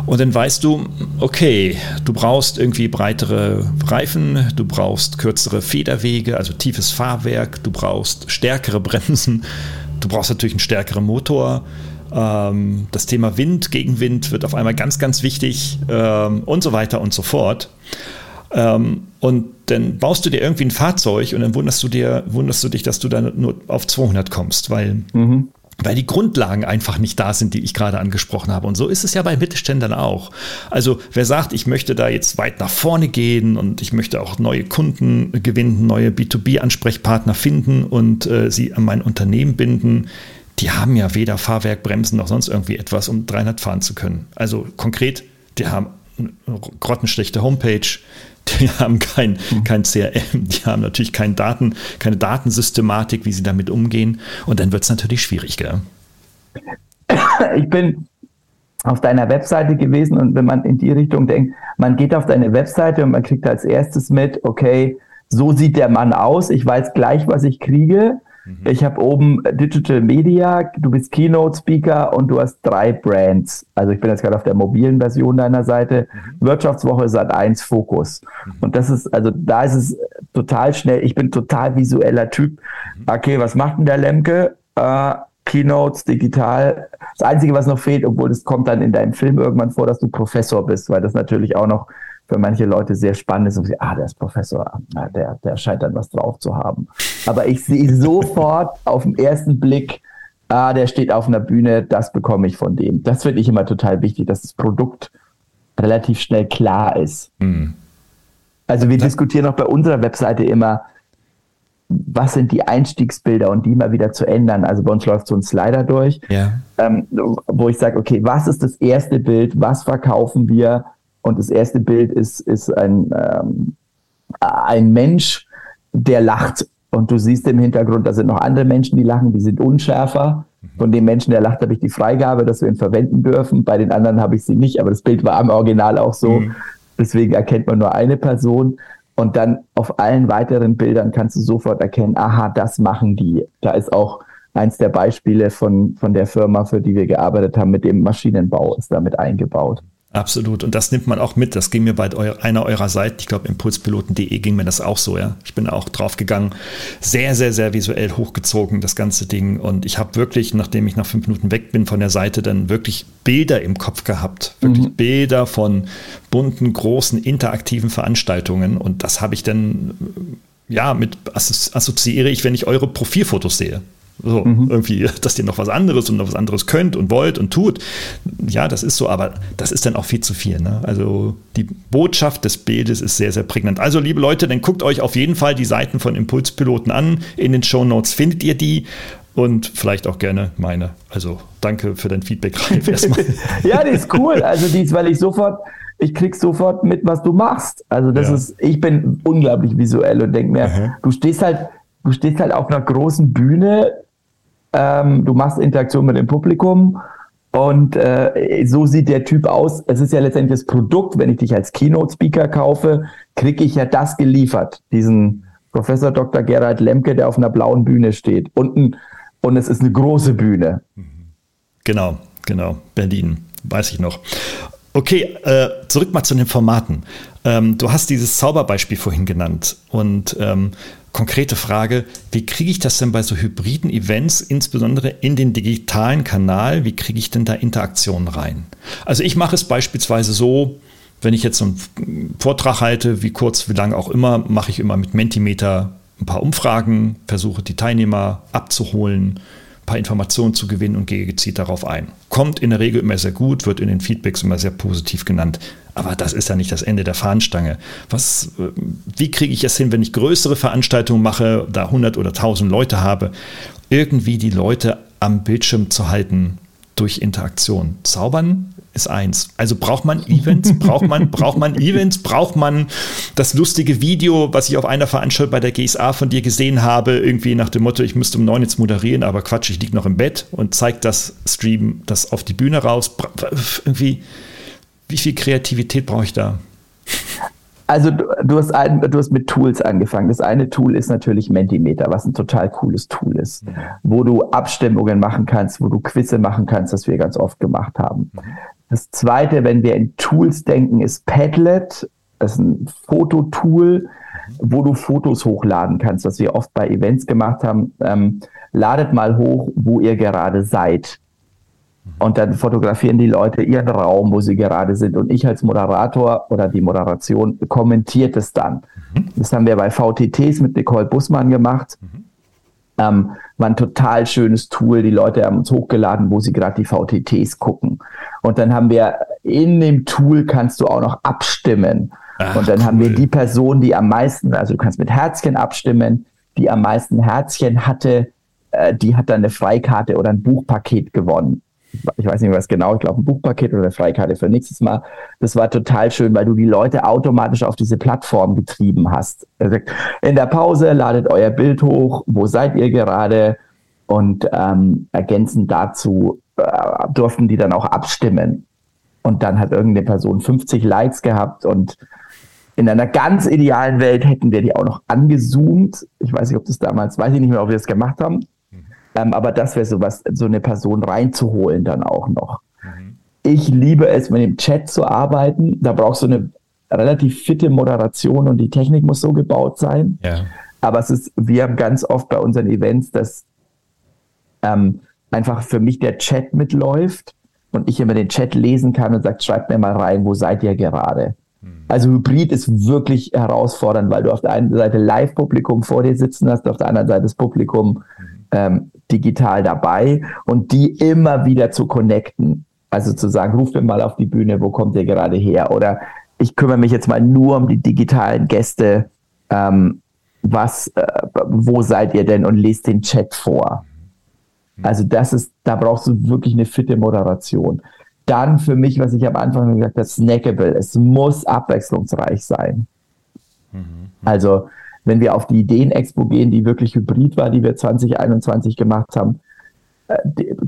und dann weißt du, okay, du brauchst irgendwie breitere Reifen, du brauchst kürzere Federwege, also tiefes Fahrwerk, du brauchst stärkere Bremsen, du brauchst natürlich einen stärkeren Motor. Ähm, das Thema Wind, Gegenwind wird auf einmal ganz, ganz wichtig ähm, und so weiter und so fort. Ähm, und dann baust du dir irgendwie ein Fahrzeug und dann wunderst du dir, wunderst du dich, dass du dann nur auf 200 kommst, weil mhm weil die Grundlagen einfach nicht da sind, die ich gerade angesprochen habe. Und so ist es ja bei Mittelständlern auch. Also wer sagt, ich möchte da jetzt weit nach vorne gehen und ich möchte auch neue Kunden gewinnen, neue B2B-Ansprechpartner finden und äh, sie an mein Unternehmen binden, die haben ja weder Fahrwerk, Bremsen noch sonst irgendwie etwas, um 300 fahren zu können. Also konkret, die haben eine grottenschlechte Homepage, die haben kein, kein CRM, die haben natürlich keine Daten, keine Datensystematik, wie sie damit umgehen. Und dann wird es natürlich schwierig, gell? Ich bin auf deiner Webseite gewesen und wenn man in die Richtung denkt, man geht auf deine Webseite und man kriegt als erstes mit, okay, so sieht der Mann aus, ich weiß gleich, was ich kriege. Mhm. Ich habe oben Digital Media, du bist Keynote Speaker und du hast drei Brands. Also ich bin jetzt gerade auf der mobilen Version deiner Seite. Mhm. Wirtschaftswoche Sat 1 Fokus. Mhm. Und das ist, also da ist es total schnell. Ich bin total visueller Typ. Mhm. Okay, was macht denn der Lemke? Äh, Keynotes, digital. Das Einzige, was noch fehlt, obwohl es kommt dann in deinem Film irgendwann vor, dass du Professor bist, weil das natürlich auch noch für manche Leute sehr spannend ist und sie, ah, der ist Professor, der, der scheint dann was drauf zu haben. Aber ich sehe sofort auf den ersten Blick, ah, der steht auf einer Bühne, das bekomme ich von dem. Das finde ich immer total wichtig, dass das Produkt relativ schnell klar ist. Mhm. Also wir ja. diskutieren auch bei unserer Webseite immer, was sind die Einstiegsbilder und die mal wieder zu ändern. Also bei uns läuft so ein Slider durch, ja. ähm, wo ich sage, okay, was ist das erste Bild, was verkaufen wir, und das erste Bild ist, ist ein, ähm, ein Mensch, der lacht. Und du siehst im Hintergrund, da sind noch andere Menschen, die lachen, die sind unschärfer. Von dem Menschen, der lacht, habe ich die Freigabe, dass wir ihn verwenden dürfen. Bei den anderen habe ich sie nicht, aber das Bild war am Original auch so. Mhm. Deswegen erkennt man nur eine Person. Und dann auf allen weiteren Bildern kannst du sofort erkennen, aha, das machen die. Da ist auch eins der Beispiele von, von der Firma, für die wir gearbeitet haben, mit dem Maschinenbau ist damit eingebaut. Absolut. Und das nimmt man auch mit. Das ging mir bei einer eurer Seiten, ich glaube impulspiloten.de ging mir das auch so, ja. Ich bin auch drauf gegangen. Sehr, sehr, sehr visuell hochgezogen, das ganze Ding. Und ich habe wirklich, nachdem ich nach fünf Minuten weg bin von der Seite, dann wirklich Bilder im Kopf gehabt. Wirklich mhm. Bilder von bunten, großen, interaktiven Veranstaltungen. Und das habe ich dann, ja, mit assoziiere ich, wenn ich eure Profilfotos sehe. So, mhm. irgendwie, dass ihr noch was anderes und noch was anderes könnt und wollt und tut. Ja, das ist so, aber das ist dann auch viel zu viel. Ne? Also die Botschaft des Bildes ist sehr, sehr prägnant. Also, liebe Leute, dann guckt euch auf jeden Fall die Seiten von Impulspiloten an. In den Show Notes findet ihr die und vielleicht auch gerne meine. Also, danke für dein Feedback, Ralf, erstmal. ja, die ist cool. Also, die ist, weil ich sofort ich krieg sofort mit, was du machst. Also das ja. ist, ich bin unglaublich visuell und denke mir, mhm. du stehst halt, du stehst halt auf einer großen Bühne, ähm, du machst Interaktion mit dem Publikum und äh, so sieht der Typ aus. Es ist ja letztendlich das Produkt, wenn ich dich als Keynote-Speaker kaufe, kriege ich ja das geliefert. Diesen Professor Dr. Gerhard Lemke, der auf einer blauen Bühne steht. Und, und es ist eine große Bühne. Genau, genau. Berlin, weiß ich noch. Okay, äh, zurück mal zu den Formaten. Ähm, du hast dieses Zauberbeispiel vorhin genannt und ähm, konkrete Frage, wie kriege ich das denn bei so hybriden Events, insbesondere in den digitalen Kanal, wie kriege ich denn da Interaktionen rein? Also ich mache es beispielsweise so, wenn ich jetzt einen Vortrag halte, wie kurz, wie lang auch immer, mache ich immer mit Mentimeter ein paar Umfragen, versuche die Teilnehmer abzuholen, paar Informationen zu gewinnen und gehe gezielt darauf ein. Kommt in der Regel immer sehr gut, wird in den Feedbacks immer sehr positiv genannt. Aber das ist ja nicht das Ende der Fahnenstange. Was, wie kriege ich es hin, wenn ich größere Veranstaltungen mache, da 100 oder 1000 Leute habe? irgendwie die Leute am Bildschirm zu halten durch Interaktion. Zaubern ist eins. Also braucht man Events, braucht man, braucht man Events, braucht man das lustige Video, was ich auf einer Veranstaltung bei der GSA von dir gesehen habe, irgendwie nach dem Motto, ich müsste um neun jetzt moderieren, aber Quatsch, ich liege noch im Bett und zeigt das Stream, das auf die Bühne raus. Irgendwie, wie viel Kreativität brauche ich da? Also du, du, hast ein, du hast mit Tools angefangen. Das eine Tool ist natürlich Mentimeter, was ein total cooles Tool ist, mhm. wo du Abstimmungen machen kannst, wo du Quizze machen kannst, das wir ganz oft gemacht haben. Das zweite, wenn wir in Tools denken, ist Padlet. Das ist ein Fototool, wo du Fotos hochladen kannst, was wir oft bei Events gemacht haben. Ähm, ladet mal hoch, wo ihr gerade seid. Und dann fotografieren die Leute ihren Raum, wo sie gerade sind. Und ich als Moderator oder die Moderation kommentiert es dann. Mhm. Das haben wir bei VTTs mit Nicole Bussmann gemacht. Mhm. Ähm, war ein total schönes Tool. Die Leute haben uns hochgeladen, wo sie gerade die VTTs gucken. Und dann haben wir in dem Tool kannst du auch noch abstimmen. Ach, und dann cool. haben wir die Person, die am meisten, also du kannst mit Herzchen abstimmen, die am meisten Herzchen hatte, äh, die hat dann eine Freikarte oder ein Buchpaket gewonnen ich weiß nicht was genau, ich glaube ein Buchpaket oder eine Freikarte für nächstes Mal. Das war total schön, weil du die Leute automatisch auf diese Plattform getrieben hast. In der Pause ladet euer Bild hoch, wo seid ihr gerade? Und ähm, ergänzend dazu äh, durften die dann auch abstimmen. Und dann hat irgendeine Person 50 Likes gehabt und in einer ganz idealen Welt hätten wir die auch noch angezoomt. Ich weiß nicht, ob das damals, weiß ich nicht mehr, ob wir das gemacht haben. Ähm, aber das wäre sowas, so eine Person reinzuholen dann auch noch. Mhm. Ich liebe es, mit dem Chat zu arbeiten. Da brauchst du eine relativ fitte Moderation und die Technik muss so gebaut sein. Ja. Aber es ist, wir haben ganz oft bei unseren Events, dass ähm, einfach für mich der Chat mitläuft und ich immer den Chat lesen kann und sagt, schreibt mir mal rein, wo seid ihr gerade? Mhm. Also Hybrid ist wirklich herausfordernd, weil du auf der einen Seite Live-Publikum vor dir sitzen hast, auf der anderen Seite das Publikum mhm ähm, digital dabei und die immer wieder zu connecten. Also zu sagen, ruf mir mal auf die Bühne, wo kommt ihr gerade her? Oder ich kümmere mich jetzt mal nur um die digitalen Gäste. Ähm, was, äh, wo seid ihr denn? Und lest den Chat vor. Also das ist, da brauchst du wirklich eine fitte Moderation. Dann für mich, was ich am Anfang gesagt habe, snackable. Es muss abwechslungsreich sein. Mhm. Also wenn wir auf die Ideen-Expo gehen, die wirklich hybrid war, die wir 2021 gemacht haben, äh,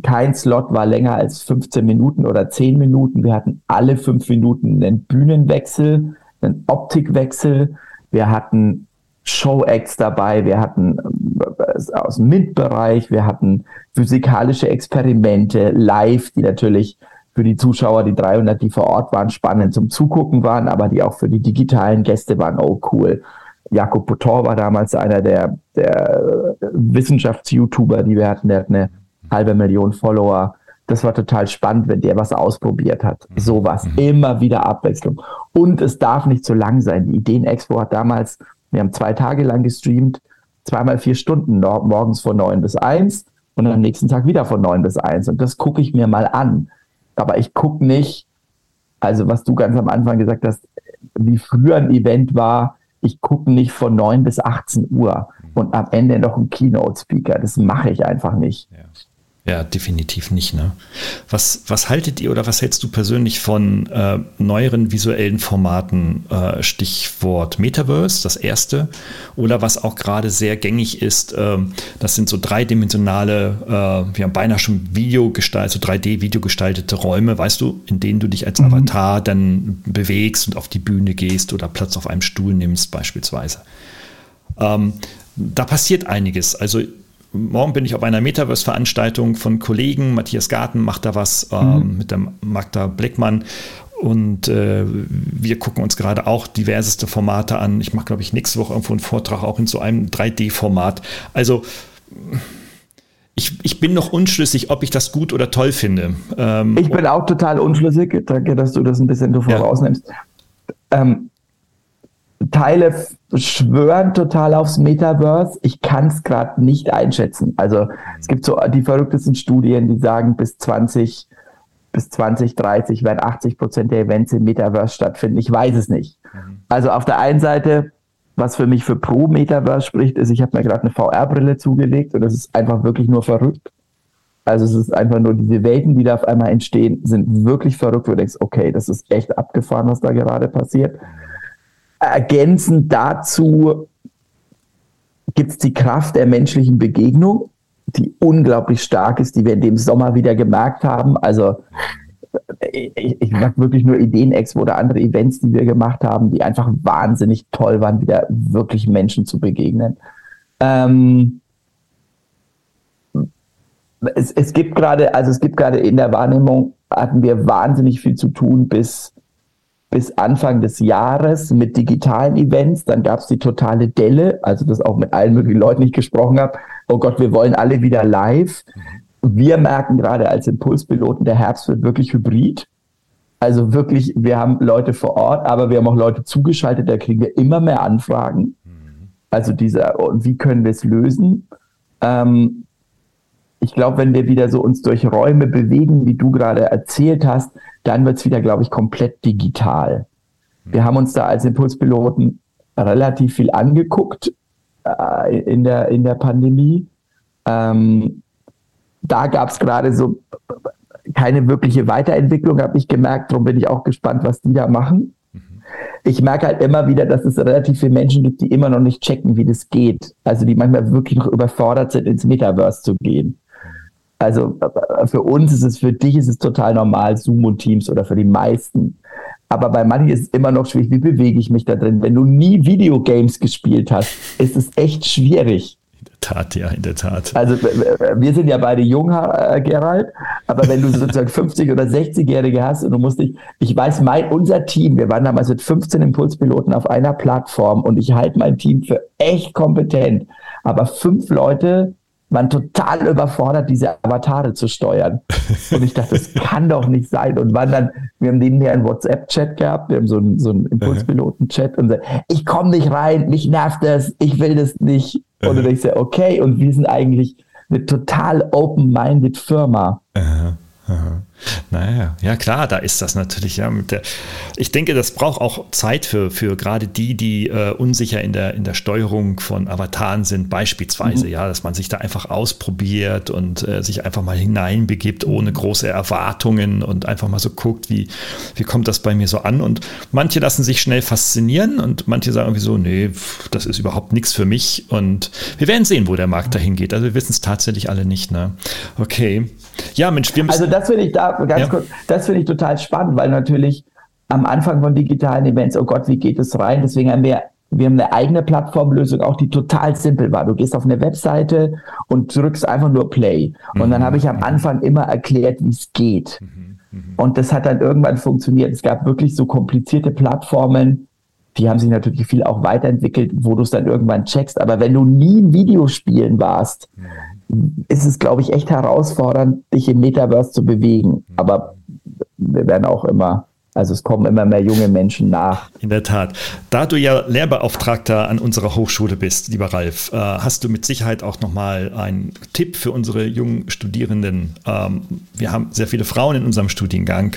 kein Slot war länger als 15 Minuten oder 10 Minuten. Wir hatten alle fünf Minuten einen Bühnenwechsel, einen Optikwechsel. Wir hatten Show-Acts dabei, wir hatten äh, aus dem MINT-Bereich, wir hatten physikalische Experimente live, die natürlich für die Zuschauer, die 300, die vor Ort waren, spannend zum Zugucken waren, aber die auch für die digitalen Gäste waren, oh cool. Jakob Potor war damals einer der, der Wissenschafts-YouTuber, die wir hatten. Der hat eine halbe Million Follower. Das war total spannend, wenn der was ausprobiert hat. Mhm. Sowas. Mhm. Immer wieder Abwechslung. Und es darf nicht zu lang sein. Die Ideen-Expo hat damals, wir haben zwei Tage lang gestreamt, zweimal vier Stunden, morgens von neun bis eins und am nächsten Tag wieder von neun bis eins. Und das gucke ich mir mal an. Aber ich gucke nicht, also was du ganz am Anfang gesagt hast, wie früher ein Event war, ich gucke nicht von 9 bis 18 Uhr und am Ende noch ein Keynote-Speaker. Das mache ich einfach nicht. Ja. Ja, definitiv nicht. Ne? Was, was haltet ihr oder was hältst du persönlich von äh, neueren visuellen Formaten? Äh, Stichwort Metaverse, das erste. Oder was auch gerade sehr gängig ist, äh, das sind so dreidimensionale, äh, wir haben beinahe schon Video gestaltet, so 3D-Video gestaltete Räume, weißt du, in denen du dich als mhm. Avatar dann bewegst und auf die Bühne gehst oder Platz auf einem Stuhl nimmst, beispielsweise. Ähm, da passiert einiges. Also morgen bin ich auf einer Metaverse-Veranstaltung von Kollegen. Matthias Garten macht da was ähm, mhm. mit der Magda Blickmann. Und äh, wir gucken uns gerade auch diverseste Formate an. Ich mache, glaube ich, nächste Woche irgendwo einen Vortrag auch in so einem 3D-Format. Also ich, ich bin noch unschlüssig, ob ich das gut oder toll finde. Ähm, ich bin auch total unschlüssig. Danke, dass du das ein bisschen so vorausnimmst. Ja. Ähm, Teile schwören total aufs Metaverse. Ich kann es gerade nicht einschätzen. Also es gibt so die verrücktesten Studien, die sagen, bis 20, bis 2030 werden 80 Prozent der Events im Metaverse stattfinden. Ich weiß es nicht. Mhm. Also auf der einen Seite was für mich für Pro Metaverse spricht, ist, ich habe mir gerade eine VR-Brille zugelegt und das ist einfach wirklich nur verrückt. Also es ist einfach nur diese Welten, die da auf einmal entstehen, sind wirklich verrückt, wo du denkst, okay, das ist echt abgefahren, was da gerade passiert. Ergänzend dazu gibt es die Kraft der menschlichen Begegnung, die unglaublich stark ist, die wir in dem Sommer wieder gemerkt haben. Also ich, mag wirklich nur Ideen-Expo oder andere Events, die wir gemacht haben, die einfach wahnsinnig toll waren, wieder wirklich Menschen zu begegnen. Ähm, es, es gibt gerade, also es gibt gerade in der Wahrnehmung, hatten wir wahnsinnig viel zu tun bis, bis Anfang des Jahres mit digitalen Events. Dann gab es die totale Delle, also das auch mit allen möglichen Leuten, die ich gesprochen habe. Oh Gott, wir wollen alle wieder live. Wir merken gerade als Impulspiloten, der Herbst wird wirklich hybrid. Also wirklich, wir haben Leute vor Ort, aber wir haben auch Leute zugeschaltet, da kriegen wir immer mehr Anfragen. Also dieser, wie können wir es lösen? Ähm, ich glaube, wenn wir wieder so uns durch Räume bewegen, wie du gerade erzählt hast, dann wird es wieder, glaube ich, komplett digital. Wir haben uns da als Impulspiloten relativ viel angeguckt äh, in, der, in der Pandemie. Ähm, da gab es gerade so keine wirkliche Weiterentwicklung, habe ich gemerkt. Darum bin ich auch gespannt, was die da machen. Ich merke halt immer wieder, dass es relativ viele Menschen gibt, die immer noch nicht checken, wie das geht. Also die manchmal wirklich noch überfordert sind, ins Metaverse zu gehen. Also für uns ist es, für dich ist es total normal, Zoom und Teams oder für die meisten. Aber bei manchen ist es immer noch schwierig, wie bewege ich mich da drin? Wenn du nie Videogames gespielt hast, ist es echt schwierig. In der Tat, ja, in der Tat. Also wir sind ja beide jung, äh, Gerald, aber wenn du sozusagen 50 oder 60-Jährige hast und du musst dich, ich weiß, mein, unser Team, wir waren damals mit 15 Impulspiloten auf einer Plattform und ich halte mein Team für echt kompetent. Aber fünf Leute waren total überfordert, diese Avatare zu steuern. Und ich dachte, das kann doch nicht sein. Und waren dann, wir haben nebenher einen WhatsApp-Chat gehabt, wir haben so einen, so einen Impulspiloten-Chat und so, ich komme nicht rein, mich nervt das, ich will das nicht. Und dann denkst du, okay, und wir sind eigentlich eine total open-minded Firma. Aha, aha. Naja, ja klar, da ist das natürlich. Ja, der, ich denke, das braucht auch Zeit für, für gerade die, die äh, unsicher in der, in der Steuerung von Avataren sind, beispielsweise, mhm. ja, dass man sich da einfach ausprobiert und äh, sich einfach mal hineinbegibt, ohne große Erwartungen und einfach mal so guckt, wie, wie kommt das bei mir so an. Und manche lassen sich schnell faszinieren und manche sagen irgendwie so, nee, das ist überhaupt nichts für mich. Und wir werden sehen, wo der Markt dahin geht. Also wir wissen es tatsächlich alle nicht. Ne? Okay. Ja, Mensch, wir müssen. Also das finde ich da ganz ja. kurz, das finde ich total spannend, weil natürlich am Anfang von digitalen Events, oh Gott, wie geht es rein? Deswegen haben wir wir haben eine eigene Plattformlösung, auch die total simpel war. Du gehst auf eine Webseite und drückst einfach nur Play. Und mhm. dann habe ich am Anfang immer erklärt, wie es geht. Mhm. Mhm. Und das hat dann irgendwann funktioniert. Es gab wirklich so komplizierte Plattformen, die haben sich natürlich viel auch weiterentwickelt, wo du es dann irgendwann checkst. Aber wenn du nie in Videospielen warst, mhm ist es, glaube ich, echt herausfordernd, dich im Metaverse zu bewegen. Aber wir werden auch immer also es kommen immer mehr junge Menschen nach. In der Tat. Da du ja Lehrbeauftragter an unserer Hochschule bist, lieber Ralf, äh, hast du mit Sicherheit auch nochmal einen Tipp für unsere jungen Studierenden. Ähm, wir haben sehr viele Frauen in unserem Studiengang.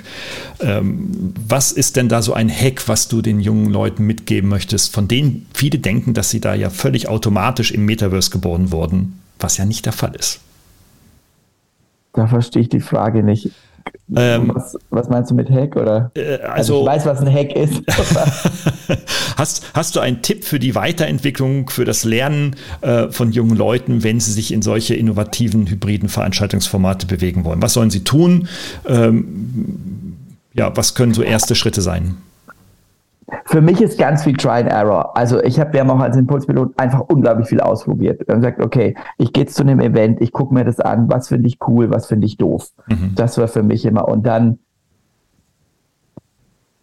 Ähm, was ist denn da so ein Hack, was du den jungen Leuten mitgeben möchtest, von denen viele denken, dass sie da ja völlig automatisch im Metaverse geboren wurden? Was ja nicht der Fall ist. Da verstehe ich die Frage nicht. Ähm, was, was, meinst du mit Hack? Oder? Äh, also, also, ich weiß, was ein Hack ist. hast, hast du einen Tipp für die Weiterentwicklung, für das Lernen äh, von jungen Leuten, wenn sie sich in solche innovativen, hybriden Veranstaltungsformate bewegen wollen? Was sollen sie tun? Ähm, ja, was können so erste Schritte sein? Für mich ist ganz viel Try and Error. Also ich habe, wir haben auch als Impulspilot einfach unglaublich viel ausprobiert. Wir haben gesagt, okay, ich gehe zu einem Event, ich gucke mir das an, was finde ich cool, was finde ich doof. Mhm. Das war für mich immer. Und dann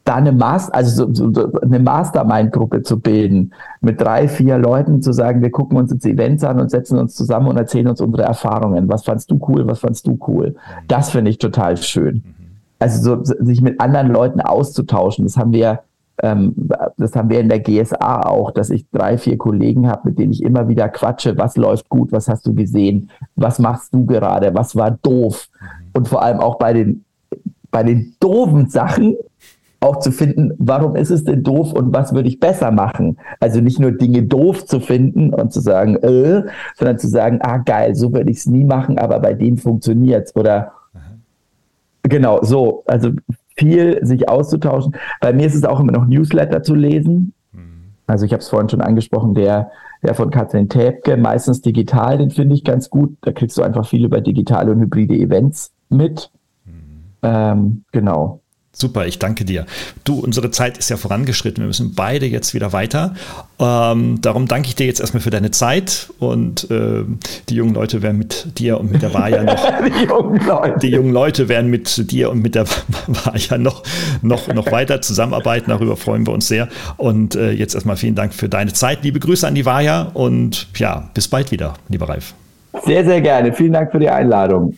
da eine, Master, also so, so, eine Mastermind-Gruppe zu bilden, mit drei, vier Leuten zu sagen, wir gucken uns jetzt Events an und setzen uns zusammen und erzählen uns unsere Erfahrungen. Was fandst du cool, was fandst du cool? Das finde ich total schön. Mhm. Also so, sich mit anderen Leuten auszutauschen, das haben wir das haben wir in der GSA auch, dass ich drei, vier Kollegen habe, mit denen ich immer wieder quatsche, was läuft gut, was hast du gesehen, was machst du gerade, was war doof. Und vor allem auch bei den, bei den doofen Sachen auch zu finden, warum ist es denn doof und was würde ich besser machen? Also nicht nur Dinge doof zu finden und zu sagen, äh, sondern zu sagen, ah geil, so würde ich es nie machen, aber bei denen funktioniert es. Oder genau, so. Also viel sich auszutauschen. Bei mir ist es auch immer noch Newsletter zu lesen. Mhm. Also ich habe es vorhin schon angesprochen, der, der von Katrin Täbke, meistens digital, den finde ich ganz gut. Da kriegst du einfach viel über digitale und hybride Events mit. Mhm. Ähm, genau. Super, ich danke dir. Du, unsere Zeit ist ja vorangeschritten. Wir müssen beide jetzt wieder weiter. Ähm, darum danke ich dir jetzt erstmal für deine Zeit und äh, die jungen Leute werden mit dir und mit der Vaja noch. die, jungen Leute. die jungen Leute werden mit dir und mit der Vaja noch, noch, noch weiter zusammenarbeiten. Darüber freuen wir uns sehr. Und äh, jetzt erstmal vielen Dank für deine Zeit. Liebe Grüße an die Vaja und ja, bis bald wieder, lieber Ralf. Sehr, sehr gerne. Vielen Dank für die Einladung.